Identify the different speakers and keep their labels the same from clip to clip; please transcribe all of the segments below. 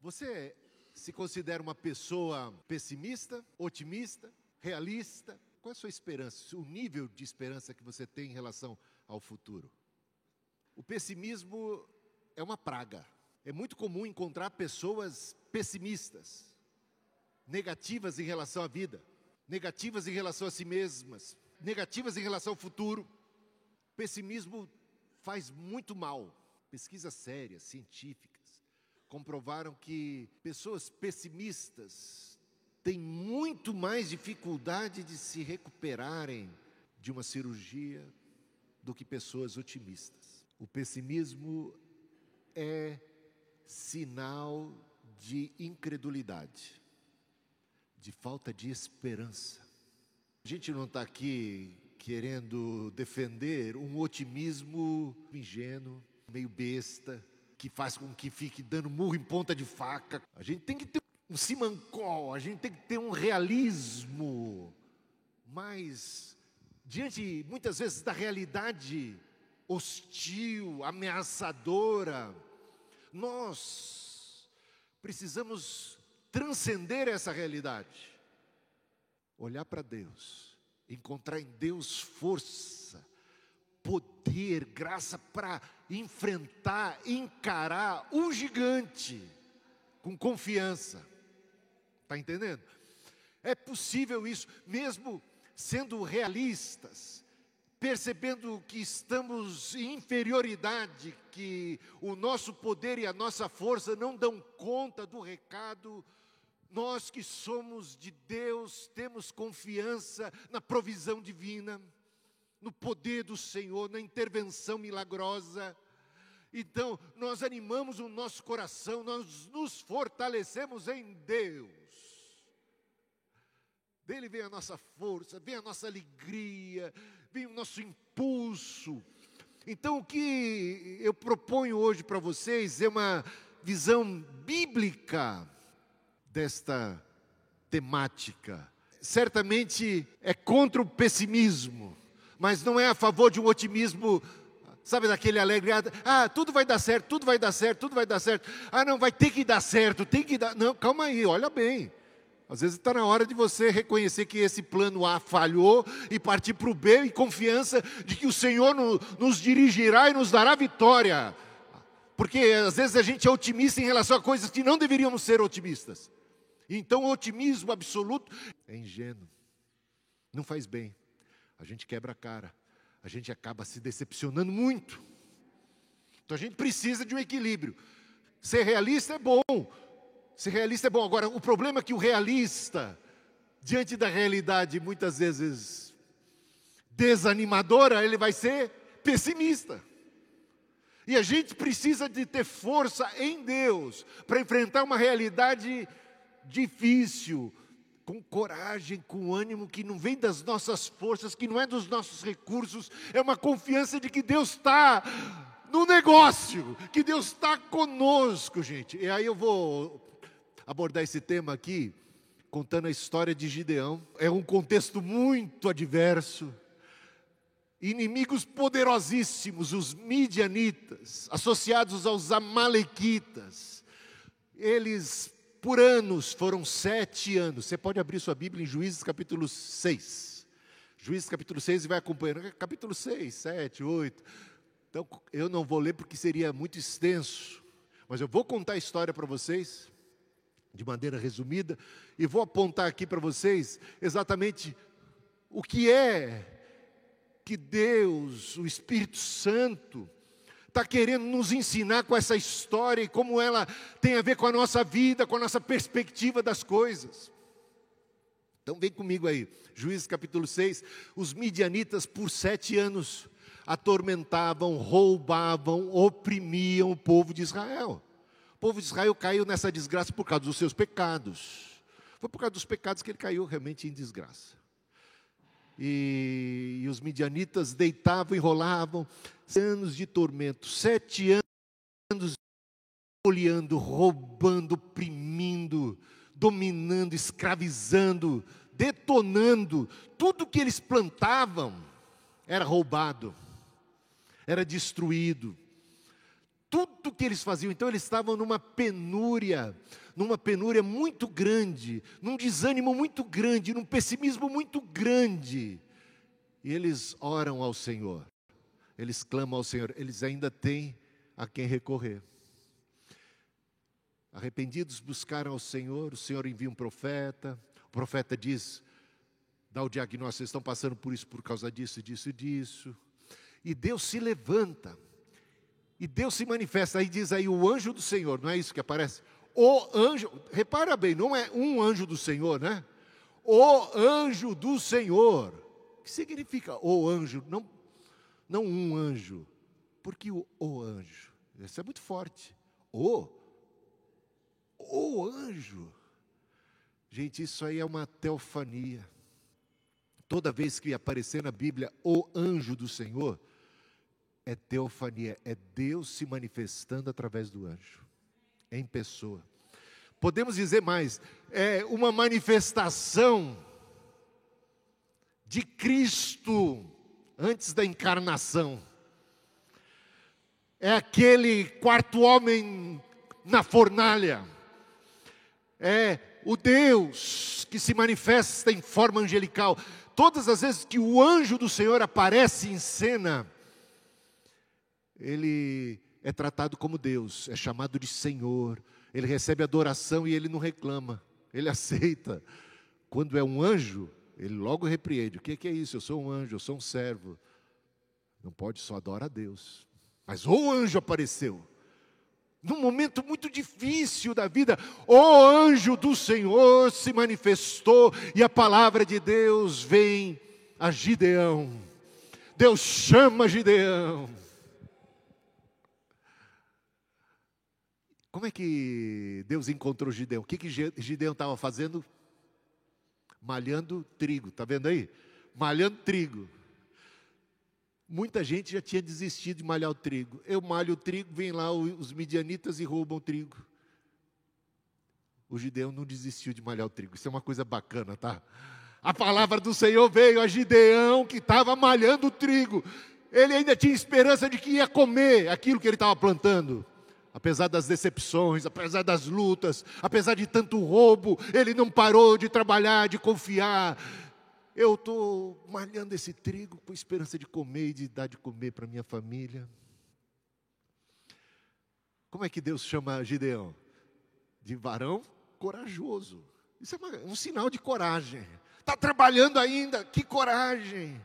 Speaker 1: Você se considera uma pessoa pessimista, otimista, realista? Qual é a sua esperança, o nível de esperança que você tem em relação ao futuro? O pessimismo é uma praga. É muito comum encontrar pessoas pessimistas, negativas em relação à vida, negativas em relação a si mesmas, negativas em relação ao futuro. Pessimismo faz muito mal. Pesquisas sérias, científicas, comprovaram que pessoas pessimistas têm muito mais dificuldade de se recuperarem de uma cirurgia do que pessoas otimistas. O pessimismo é sinal de incredulidade, de falta de esperança. A gente não está aqui querendo defender um otimismo ingênuo, meio besta, que faz com que fique dando murro em ponta de faca. A gente tem que ter um simancol, a gente tem que ter um realismo. Mas, diante muitas vezes da realidade hostil, ameaçadora, nós precisamos transcender essa realidade, olhar para Deus, encontrar em Deus força, poder, graça para enfrentar, encarar o gigante com confiança. Está entendendo? É possível isso, mesmo sendo realistas, percebendo que estamos em inferioridade, que o nosso poder e a nossa força não dão conta do recado. Nós que somos de Deus, temos confiança na provisão divina no poder do Senhor, na intervenção milagrosa. Então, nós animamos o nosso coração, nós nos fortalecemos em Deus. Dele vem a nossa força, vem a nossa alegria, vem o nosso impulso. Então, o que eu proponho hoje para vocês é uma visão bíblica desta temática. Certamente é contra o pessimismo mas não é a favor de um otimismo, sabe, daquele alegre, ah, tudo vai dar certo, tudo vai dar certo, tudo vai dar certo. Ah, não, vai ter que dar certo, tem que dar. Não, calma aí, olha bem. Às vezes está na hora de você reconhecer que esse plano A falhou e partir para o B em confiança de que o Senhor no, nos dirigirá e nos dará vitória. Porque às vezes a gente é otimista em relação a coisas que não deveríamos ser otimistas. Então o otimismo absoluto é ingênuo, não faz bem a gente quebra a cara, a gente acaba se decepcionando muito. Então a gente precisa de um equilíbrio. Ser realista é bom, ser realista é bom. Agora, o problema é que o realista, diante da realidade muitas vezes desanimadora, ele vai ser pessimista. E a gente precisa de ter força em Deus para enfrentar uma realidade difícil, com coragem, com ânimo, que não vem das nossas forças, que não é dos nossos recursos, é uma confiança de que Deus está no negócio, que Deus está conosco, gente. E aí eu vou abordar esse tema aqui, contando a história de Gideão. É um contexto muito adverso. Inimigos poderosíssimos, os midianitas, associados aos amalequitas. Eles por anos, foram sete anos. Você pode abrir sua Bíblia em Juízes capítulo 6. Juízes capítulo 6 e vai acompanhando. Capítulo 6, 7, 8. Então, eu não vou ler porque seria muito extenso. Mas eu vou contar a história para vocês, de maneira resumida, e vou apontar aqui para vocês exatamente o que é que Deus, o Espírito Santo, está querendo nos ensinar com essa história e como ela tem a ver com a nossa vida, com a nossa perspectiva das coisas. Então vem comigo aí, Juízes capítulo 6. Os midianitas por sete anos atormentavam, roubavam, oprimiam o povo de Israel. O povo de Israel caiu nessa desgraça por causa dos seus pecados. Foi por causa dos pecados que ele caiu realmente em desgraça. E, e os midianitas deitavam e rolavam, anos de tormento, sete anos olhando, roubando, oprimindo, dominando, escravizando, detonando, tudo que eles plantavam era roubado, era destruído. tudo que eles faziam. Então eles estavam numa penúria, numa penúria muito grande, num desânimo muito grande, num pessimismo muito grande. E eles oram ao Senhor, eles clamam ao Senhor, eles ainda têm a quem recorrer. Arrependidos buscaram ao Senhor, o Senhor envia um profeta, o profeta diz: dá o diagnóstico, vocês estão passando por isso por causa disso, disso e disso. E Deus se levanta, e Deus se manifesta, aí diz aí o anjo do Senhor, não é isso que aparece? O anjo, repara bem, não é um anjo do Senhor, né? O anjo do Senhor. O que significa o anjo? Não, não um anjo. Porque o, o anjo, isso é muito forte. O, o anjo. Gente, isso aí é uma teofania. Toda vez que aparecer na Bíblia o anjo do Senhor, é teofania, é Deus se manifestando através do anjo, em pessoa. Podemos dizer mais, é uma manifestação de Cristo antes da encarnação. É aquele quarto homem na fornalha. É o Deus que se manifesta em forma angelical. Todas as vezes que o anjo do Senhor aparece em cena, ele é tratado como Deus, é chamado de Senhor, ele recebe adoração e ele não reclama, ele aceita. Quando é um anjo, ele logo repreende: o que é isso? Eu sou um anjo, eu sou um servo. Não pode só adorar a Deus. Mas o anjo apareceu, num momento muito difícil da vida, o anjo do Senhor se manifestou e a palavra de Deus vem a Gideão. Deus chama Gideão. Como é que Deus encontrou Gideão? O que, que Gideão estava fazendo? Malhando trigo, está vendo aí? Malhando trigo. Muita gente já tinha desistido de malhar o trigo. Eu malho o trigo, vem lá os midianitas e roubam o trigo. O Gideão não desistiu de malhar o trigo. Isso é uma coisa bacana, tá? A palavra do Senhor veio a Gideão que estava malhando o trigo. Ele ainda tinha esperança de que ia comer aquilo que ele estava plantando apesar das decepções, apesar das lutas, apesar de tanto roubo, ele não parou de trabalhar, de confiar. Eu estou malhando esse trigo com esperança de comer e de dar de comer para minha família. Como é que Deus chama Gideão? De varão corajoso. Isso é um sinal de coragem. Está trabalhando ainda, que coragem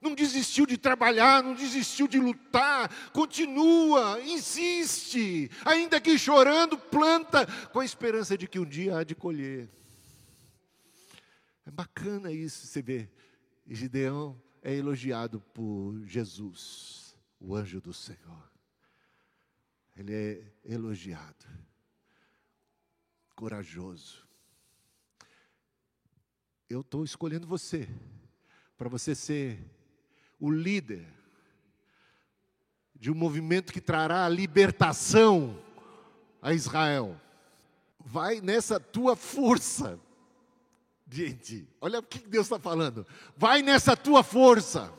Speaker 1: não desistiu de trabalhar, não desistiu de lutar, continua, insiste, ainda que chorando, planta, com a esperança de que um dia há de colher. É bacana isso, você vê. Gideão é elogiado por Jesus, o anjo do Senhor. Ele é elogiado, corajoso. Eu estou escolhendo você, para você ser o líder de um movimento que trará a libertação a Israel. Vai nessa tua força. Gente, olha o que Deus está falando. Vai nessa tua força.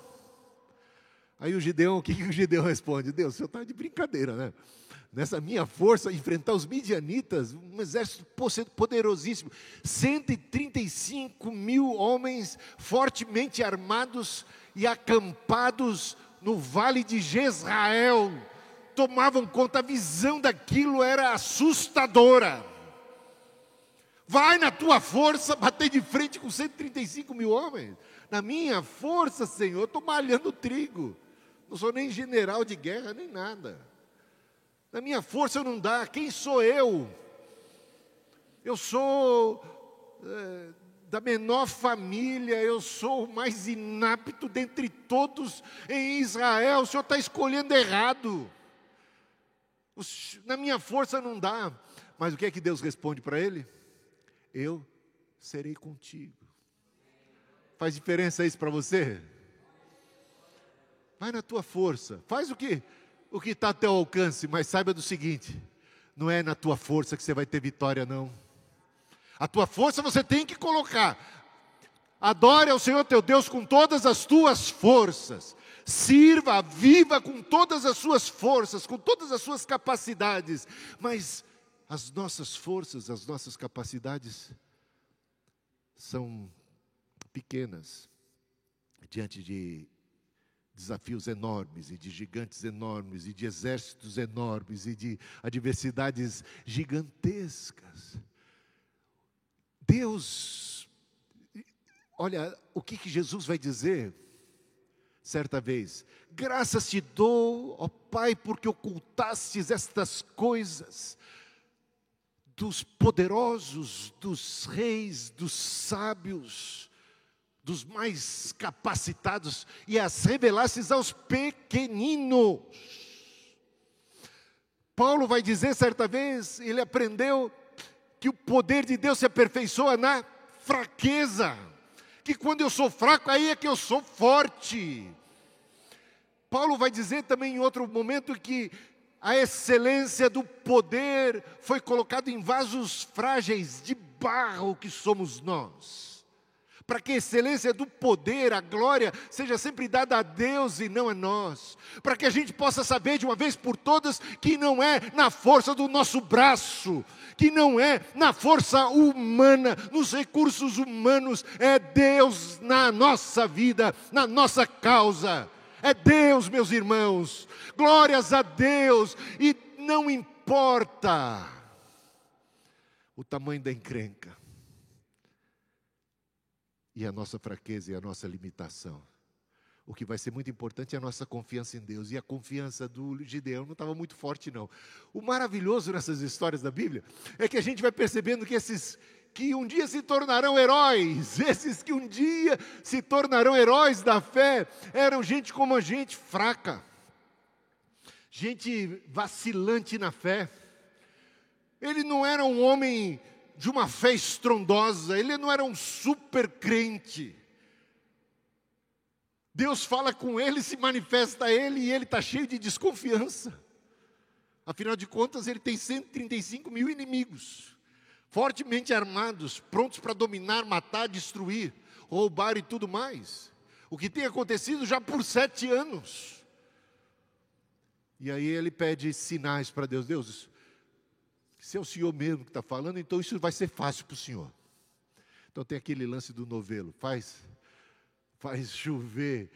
Speaker 1: Aí o Gideão, o que, que o Gideão responde? Deus, senhor está de brincadeira, né? Nessa minha força, enfrentar os midianitas, um exército poderosíssimo, 135 mil homens fortemente armados, e acampados no vale de Jezrael, tomavam conta, a visão daquilo era assustadora. Vai na tua força bater de frente com 135 mil homens. Na minha força, Senhor, estou malhando trigo. Não sou nem general de guerra, nem nada. Na minha força não dá. Quem sou eu? Eu sou é, da menor família, eu sou o mais inapto dentre todos em Israel. O senhor está escolhendo errado. Na minha força não dá. Mas o que é que Deus responde para ele? Eu serei contigo. Faz diferença isso para você? Vai na tua força. Faz o que o que está a teu alcance, mas saiba do seguinte: não é na tua força que você vai ter vitória, não. A tua força você tem que colocar. Adore ao Senhor teu Deus com todas as tuas forças. sirva, viva com todas as suas forças, com todas as suas capacidades, mas as nossas forças, as nossas capacidades são pequenas diante de desafios enormes e de gigantes enormes e de exércitos enormes e de adversidades gigantescas. Deus, olha, o que, que Jesus vai dizer certa vez? Graças te dou, ó Pai, porque ocultastes estas coisas dos poderosos, dos reis, dos sábios, dos mais capacitados e as revelasses aos pequeninos. Paulo vai dizer certa vez, ele aprendeu que o poder de Deus se aperfeiçoa na fraqueza, que quando eu sou fraco, aí é que eu sou forte. Paulo vai dizer também em outro momento que a excelência do poder foi colocada em vasos frágeis de barro que somos nós para que a excelência do poder, a glória, seja sempre dada a Deus e não a nós, para que a gente possa saber de uma vez por todas que não é na força do nosso braço, que não é na força humana, nos recursos humanos, é Deus na nossa vida, na nossa causa. É Deus, meus irmãos. Glórias a Deus. E não importa o tamanho da encrenca e a nossa fraqueza e a nossa limitação. O que vai ser muito importante é a nossa confiança em Deus. E a confiança do Gideão não estava muito forte, não. O maravilhoso nessas histórias da Bíblia é que a gente vai percebendo que esses que um dia se tornarão heróis, esses que um dia se tornarão heróis da fé, eram gente como a gente fraca, gente vacilante na fé. Ele não era um homem de uma fé estrondosa, ele não era um super crente. Deus fala com ele, se manifesta a ele e ele está cheio de desconfiança. Afinal de contas, ele tem 135 mil inimigos, fortemente armados, prontos para dominar, matar, destruir, roubar e tudo mais. O que tem acontecido já por sete anos. E aí ele pede sinais para Deus: Deus, se é o senhor mesmo que está falando, então isso vai ser fácil para o senhor. Então tem aquele lance do novelo, faz, faz chover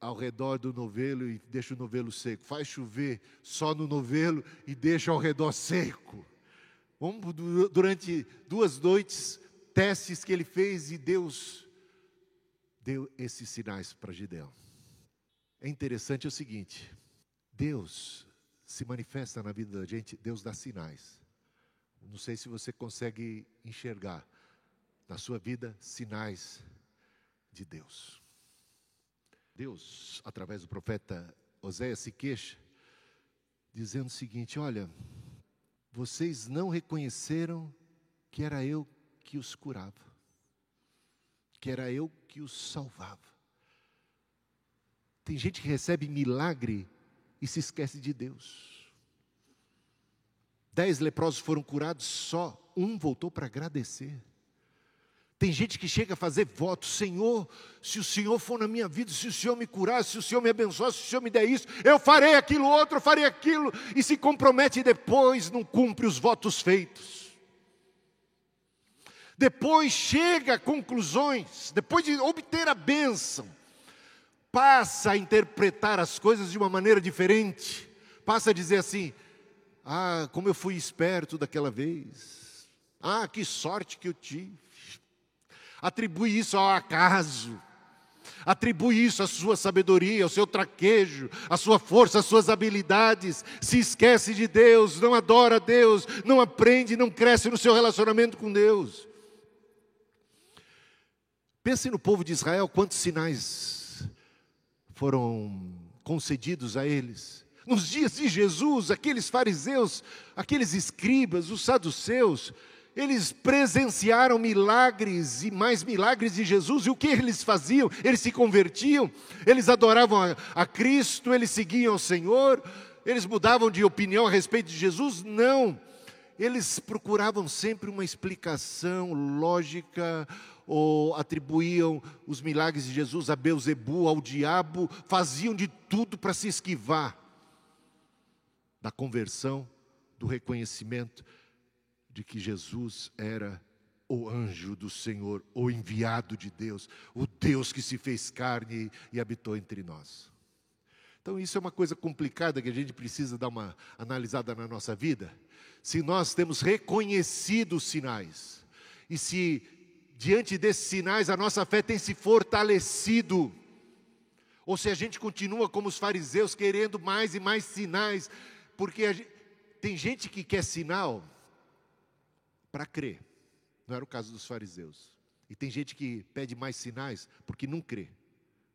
Speaker 1: ao redor do novelo e deixa o novelo seco, faz chover só no novelo e deixa ao redor seco. Vamos, durante duas noites, testes que ele fez e Deus deu esses sinais para Gideão. É interessante o seguinte: Deus se manifesta na vida da gente, Deus dá sinais. Não sei se você consegue enxergar na sua vida sinais de Deus. Deus, através do profeta Oséias, se queixa, dizendo o seguinte: Olha, vocês não reconheceram que era eu que os curava, que era eu que os salvava. Tem gente que recebe milagre e se esquece de Deus. Dez leprosos foram curados, só um voltou para agradecer. Tem gente que chega a fazer voto, Senhor, se o Senhor for na minha vida, se o Senhor me curar, se o Senhor me abençoar, se o Senhor me der isso, eu farei aquilo outro, eu farei aquilo, e se compromete e depois não cumpre os votos feitos. Depois chega a conclusões, depois de obter a bênção, passa a interpretar as coisas de uma maneira diferente, passa a dizer assim: ah, como eu fui esperto daquela vez, ah, que sorte que eu tive. Atribui isso ao acaso, atribui isso à sua sabedoria, ao seu traquejo, à sua força, às suas habilidades, se esquece de Deus, não adora Deus, não aprende, não cresce no seu relacionamento com Deus. Pense no povo de Israel, quantos sinais foram concedidos a eles. Nos dias de Jesus, aqueles fariseus, aqueles escribas, os saduceus, eles presenciaram milagres e mais milagres de Jesus, e o que eles faziam? Eles se convertiam, eles adoravam a, a Cristo, eles seguiam o Senhor, eles mudavam de opinião a respeito de Jesus? Não. eles procuravam sempre uma explicação lógica, ou atribuíam os milagres de Jesus a Beuzebu, ao diabo, faziam de tudo para se esquivar da conversão, do reconhecimento de que Jesus era o anjo do Senhor, o enviado de Deus, o Deus que se fez carne e habitou entre nós. Então, isso é uma coisa complicada que a gente precisa dar uma analisada na nossa vida. Se nós temos reconhecido os sinais, e se diante desses sinais a nossa fé tem se fortalecido, ou se a gente continua como os fariseus, querendo mais e mais sinais, porque gente, tem gente que quer sinal para crer, não era o caso dos fariseus, e tem gente que pede mais sinais porque não crê,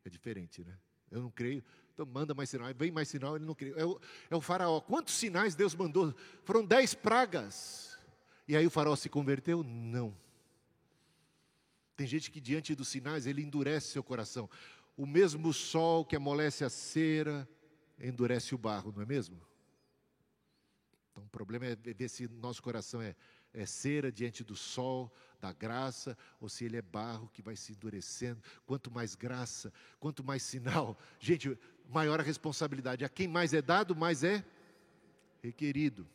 Speaker 1: é diferente, né? Eu não creio, então manda mais sinal, vem mais sinal, ele não crê. É o, é o faraó. Quantos sinais Deus mandou? Foram dez pragas. E aí o faraó se converteu? Não. Tem gente que diante dos sinais ele endurece seu coração. O mesmo sol que amolece a cera endurece o barro, não é mesmo? Então o problema é ver se nosso coração é, é cera diante do sol, da graça, ou se ele é barro que vai se endurecendo. Quanto mais graça, quanto mais sinal, gente, maior a responsabilidade. A quem mais é dado, mais é requerido,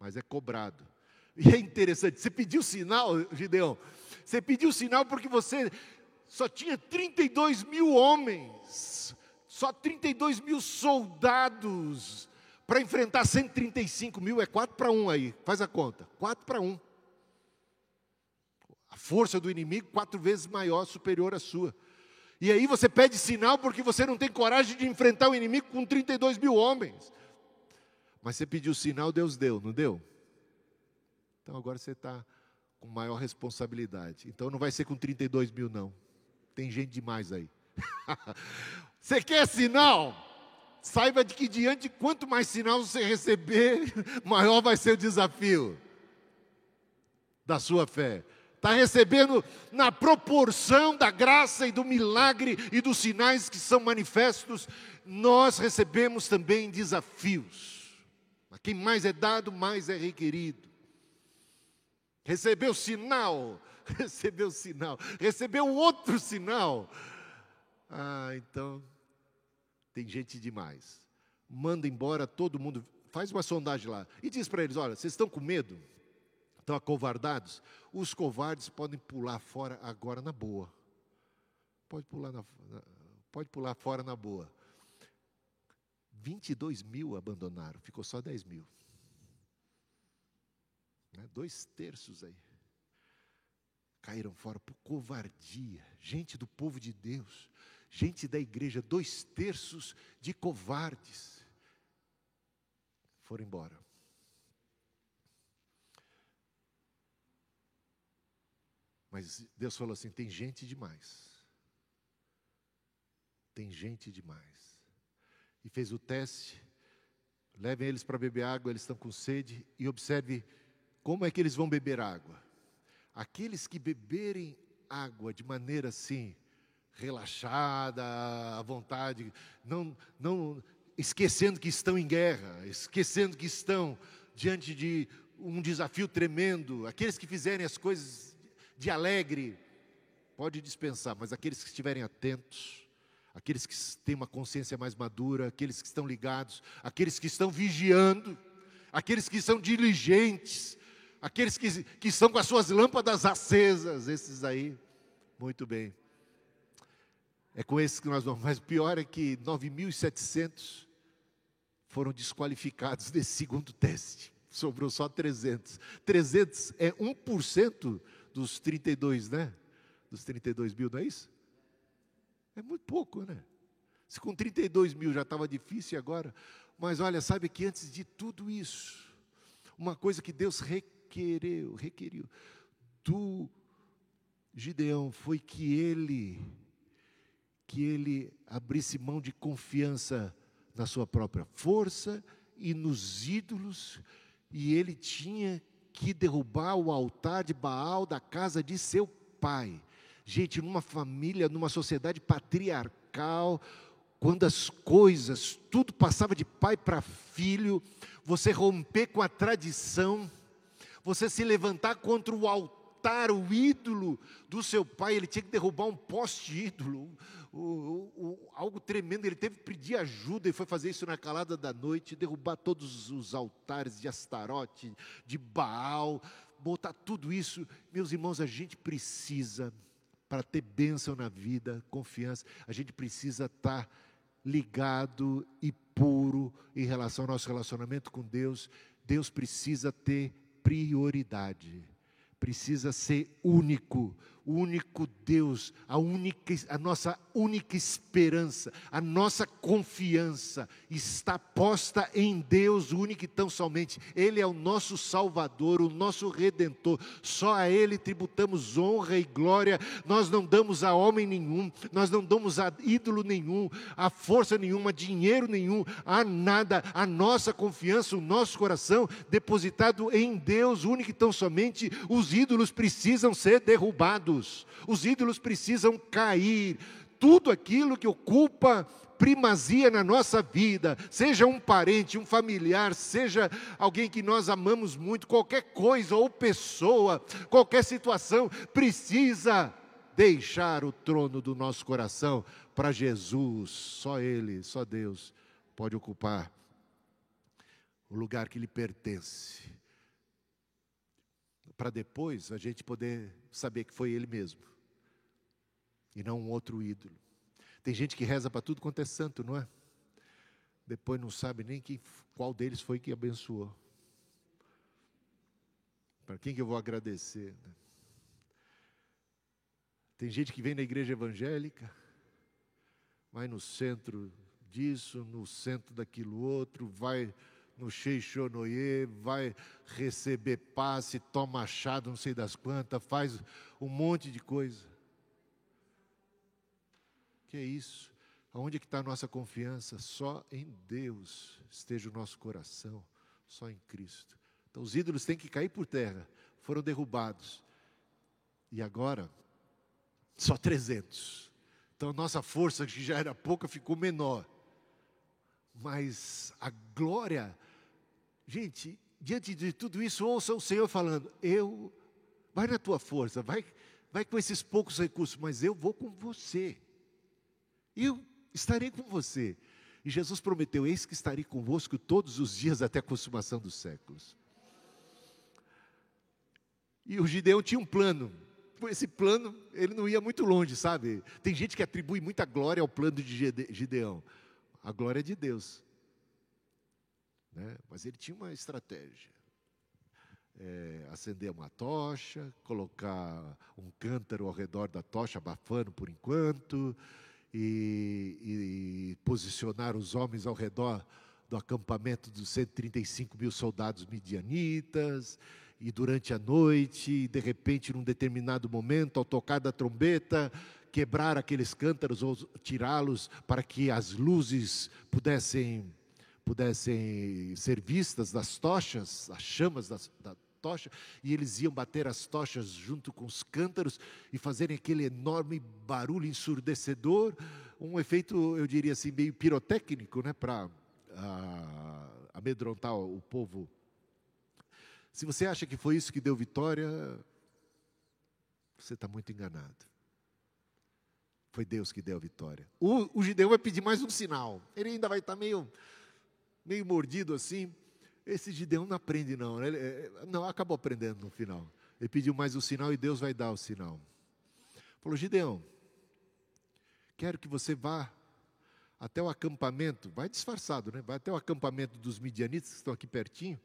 Speaker 1: mais é cobrado. E é interessante, você pediu sinal, Gideão, você pediu sinal porque você só tinha 32 mil homens, só 32 mil soldados para enfrentar 135 mil, é 4 para 1 aí, faz a conta, 4 para 1. A força do inimigo quatro vezes maior, superior à sua. E aí você pede sinal porque você não tem coragem de enfrentar o inimigo com 32 mil homens. Mas você pediu sinal, Deus deu, não deu? Então agora você está com maior responsabilidade. Então não vai ser com 32 mil, não. Tem gente demais aí. você quer sinal? Saiba de que diante quanto mais sinal você receber, maior vai ser o desafio da sua fé está recebendo na proporção da graça e do milagre e dos sinais que são manifestos, nós recebemos também desafios. A quem mais é dado, mais é requerido. Recebeu sinal, recebeu sinal, recebeu outro sinal. Ah, então, tem gente demais. Manda embora todo mundo, faz uma sondagem lá e diz para eles: olha, vocês estão com medo? estão acovardados, os covardes podem pular fora agora na boa. Pode pular, na, pode pular fora na boa. 22 mil abandonaram, ficou só 10 mil. Né? Dois terços aí. Caíram fora por covardia. Gente do povo de Deus, gente da igreja, dois terços de covardes foram embora. Mas Deus falou assim: tem gente demais. Tem gente demais. E fez o teste. Levem eles para beber água, eles estão com sede. E observe como é que eles vão beber água. Aqueles que beberem água de maneira assim, relaxada, à vontade, não, não esquecendo que estão em guerra, esquecendo que estão diante de um desafio tremendo, aqueles que fizerem as coisas de alegre, pode dispensar, mas aqueles que estiverem atentos, aqueles que têm uma consciência mais madura, aqueles que estão ligados, aqueles que estão vigiando, aqueles que são diligentes, aqueles que, que estão com as suas lâmpadas acesas, esses aí, muito bem. É com esses que nós vamos, mas o pior é que 9.700 foram desqualificados desse segundo teste, sobrou só 300. 300 é 1% dos 32, né? Dos 32 mil, não é isso? É muito pouco, né? Se com 32 mil já estava difícil agora. Mas olha, sabe que antes de tudo isso, uma coisa que Deus requereu, requeriu do Gideão foi que ele que ele abrisse mão de confiança na sua própria força e nos ídolos, e ele tinha que derrubar o altar de Baal da casa de seu pai. Gente, numa família, numa sociedade patriarcal, quando as coisas, tudo passava de pai para filho, você romper com a tradição, Você se levantar contra o altar, o ídolo do seu pai, ele tinha que derrubar um poste ídolo, o, o, o, algo tremendo. Ele teve que pedir ajuda e foi fazer isso na calada da noite, derrubar todos os altares de Astarote, de Baal, botar tudo isso. Meus irmãos, a gente precisa, para ter bênção na vida, confiança, a gente precisa estar ligado e puro em relação ao nosso relacionamento com Deus. Deus precisa ter prioridade, precisa ser único, o único Deus, a, única, a nossa única esperança, a nossa confiança está posta em Deus único e tão somente. Ele é o nosso Salvador, o nosso Redentor. Só a Ele tributamos honra e glória. Nós não damos a homem nenhum, nós não damos a ídolo nenhum, a força nenhuma, dinheiro nenhum, a nada. A nossa confiança, o nosso coração depositado em Deus único e tão somente. Os ídolos precisam ser derrubados os ídolos precisam cair. Tudo aquilo que ocupa primazia na nossa vida, seja um parente, um familiar, seja alguém que nós amamos muito, qualquer coisa ou pessoa, qualquer situação, precisa deixar o trono do nosso coração para Jesus. Só Ele, só Deus pode ocupar o lugar que lhe pertence para depois a gente poder saber que foi Ele mesmo e não um outro ídolo. Tem gente que reza para tudo quanto é santo, não é? Depois não sabe nem que, qual deles foi que abençoou. Para quem que eu vou agradecer? Né? Tem gente que vem na igreja evangélica, vai no centro disso, no centro daquilo outro, vai no Sheixonoye, vai receber passe, toma achado, não sei das quantas, faz um monte de coisa. Que é isso? Aonde é que está a nossa confiança? Só em Deus esteja o nosso coração, só em Cristo. Então os ídolos têm que cair por terra, foram derrubados. E agora, só 300. Então a nossa força, que já era pouca, ficou menor. Mas a glória, gente, diante de tudo isso, ouça o Senhor falando: Eu, vai na tua força, vai, vai com esses poucos recursos, mas eu vou com você. Eu estarei com você. E Jesus prometeu: Eis que estarei convosco todos os dias até a consumação dos séculos. E o Gideão tinha um plano. Esse plano, ele não ia muito longe, sabe? Tem gente que atribui muita glória ao plano de Gideão a glória é de Deus. Né? Mas ele tinha uma estratégia. É, acender uma tocha, colocar um cântaro ao redor da tocha, abafando por enquanto, e, e posicionar os homens ao redor do acampamento dos 135 mil soldados midianitas, e durante a noite, de repente, num determinado momento, ao tocar da trombeta, quebrar aqueles cântaros ou tirá-los para que as luzes pudessem, pudessem ser vistas das tochas, as chamas das, da tocha, e eles iam bater as tochas junto com os cântaros e fazerem aquele enorme barulho ensurdecedor, um efeito, eu diria assim, meio pirotécnico, né, para ah, amedrontar o povo. Se você acha que foi isso que deu vitória, você está muito enganado. Foi Deus que deu a vitória. O, o Gideão vai pedir mais um sinal. Ele ainda vai estar meio, meio mordido assim. Esse Gideão não aprende, não. Né? Ele, é, não, acabou aprendendo no final. Ele pediu mais um sinal e Deus vai dar o sinal. Falou: Gideão, quero que você vá até o acampamento, vai disfarçado, né? Vai até o acampamento dos midianitas que estão aqui pertinho.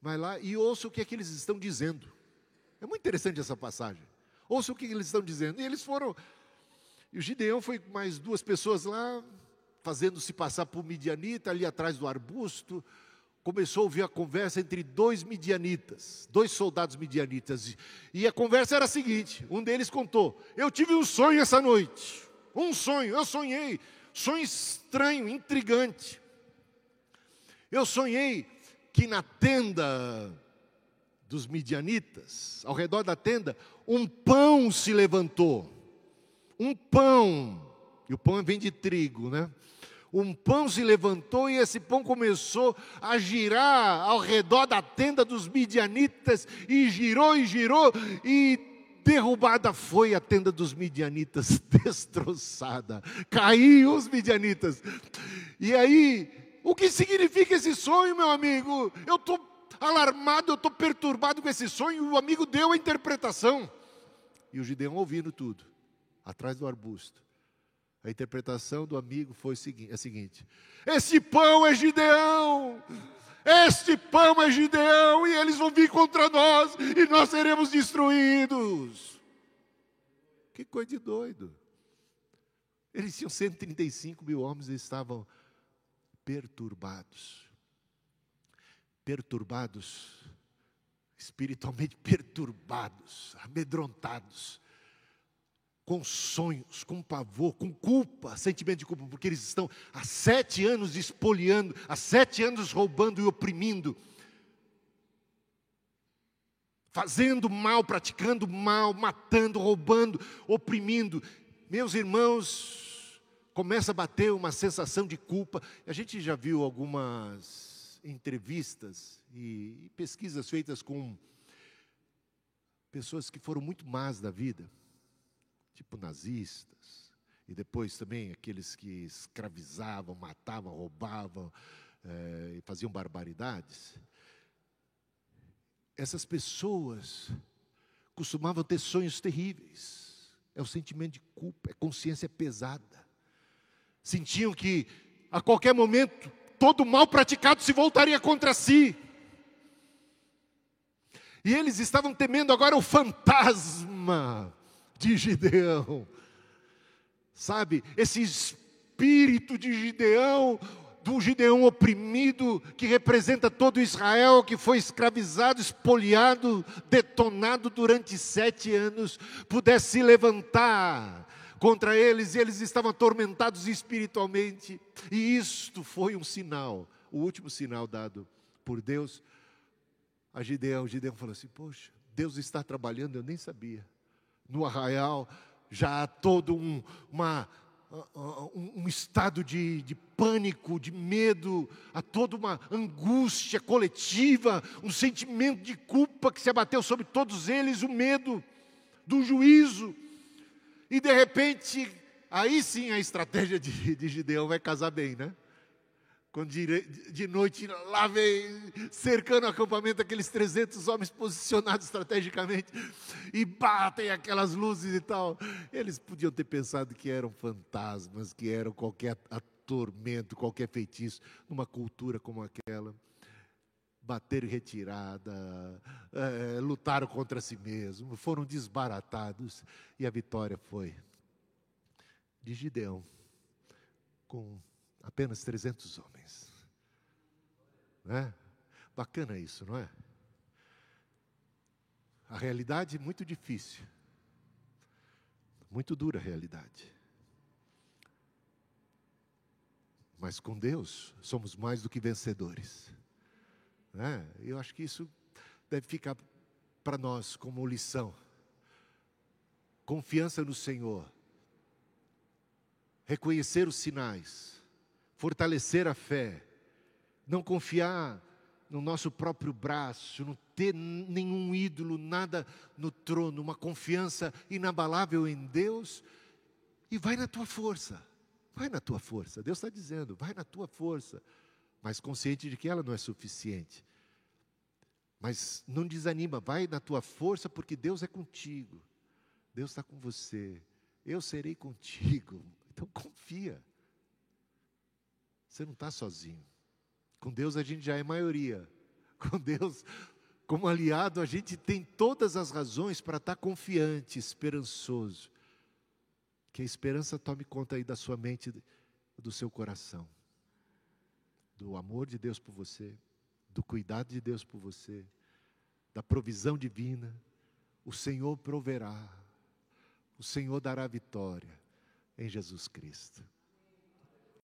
Speaker 1: Vai lá e ouça o que é que eles estão dizendo. É muito interessante essa passagem. Ouça o que eles estão dizendo. E eles foram e o Gideão foi com mais duas pessoas lá, fazendo-se passar por midianita, ali atrás do arbusto. Começou a ouvir a conversa entre dois midianitas, dois soldados midianitas. E a conversa era a seguinte: um deles contou: Eu tive um sonho essa noite. Um sonho, eu sonhei. Sonho estranho, intrigante. Eu sonhei que na tenda dos midianitas, ao redor da tenda, um pão se levantou um pão, e o pão vem de trigo, né? Um pão se levantou e esse pão começou a girar ao redor da tenda dos midianitas, e girou e girou, e derrubada foi a tenda dos midianitas, destroçada. Caiu os midianitas. E aí, o que significa esse sonho, meu amigo? Eu estou alarmado, eu estou perturbado com esse sonho. O amigo deu a interpretação. E o Gideão ouvindo tudo, atrás do arbusto. A interpretação do amigo foi a seguinte: Esse pão é Gideão! Este pão é Gideão, e eles vão vir contra nós, e nós seremos destruídos. Que coisa de doido. Eles tinham 135 mil homens e estavam perturbados. Perturbados, espiritualmente perturbados, amedrontados com sonhos, com pavor, com culpa, sentimento de culpa, porque eles estão há sete anos espoliando, há sete anos roubando e oprimindo, fazendo mal, praticando mal, matando, roubando, oprimindo. Meus irmãos, começa a bater uma sensação de culpa. A gente já viu algumas entrevistas e pesquisas feitas com pessoas que foram muito más da vida tipo nazistas, e depois também aqueles que escravizavam, matavam, roubavam é, e faziam barbaridades. Essas pessoas costumavam ter sonhos terríveis. É o sentimento de culpa, é consciência pesada. Sentiam que a qualquer momento todo mal praticado se voltaria contra si. E eles estavam temendo agora o fantasma de Gideão. Sabe, esse espírito de Gideão, do Gideão oprimido, que representa todo Israel, que foi escravizado, espoliado, detonado durante sete anos, pudesse se levantar contra eles, e eles estavam atormentados espiritualmente, e isto foi um sinal, o último sinal dado por Deus a Gideão. Gideão falou assim: Poxa, Deus está trabalhando, eu nem sabia no arraial, já há todo um, uma, um, um estado de, de pânico, de medo, há toda uma angústia coletiva, um sentimento de culpa que se abateu sobre todos eles, o medo do juízo. E de repente, aí sim a estratégia de, de Gideão vai casar bem, né? Quando de, noite lá vem cercando o acampamento aqueles 300 homens posicionados estrategicamente e batem aquelas luzes e tal. Eles podiam ter pensado que eram fantasmas, que eram qualquer atormento, qualquer feitiço, numa cultura como aquela. Bateram retirada, é, lutaram contra si mesmos, foram desbaratados e a vitória foi de Gideão com apenas 300 homens. Não é? Bacana isso, não é? A realidade é muito difícil, muito dura a realidade. Mas com Deus somos mais do que vencedores. É? Eu acho que isso deve ficar para nós como lição. Confiança no Senhor, reconhecer os sinais, fortalecer a fé, não confiar no nosso próprio braço, não ter nenhum ídolo, nada no trono, uma confiança inabalável em Deus, e vai na tua força, vai na tua força. Deus está dizendo, vai na tua força, mas consciente de que ela não é suficiente. Mas não desanima, vai na tua força, porque Deus é contigo, Deus está com você, eu serei contigo. Então confia. Você não está sozinho. Com Deus a gente já é maioria. Com Deus, como aliado, a gente tem todas as razões para estar tá confiante, esperançoso. Que a esperança tome conta aí da sua mente, do seu coração. Do amor de Deus por você, do cuidado de Deus por você, da provisão divina. O Senhor proverá. O Senhor dará vitória em Jesus Cristo.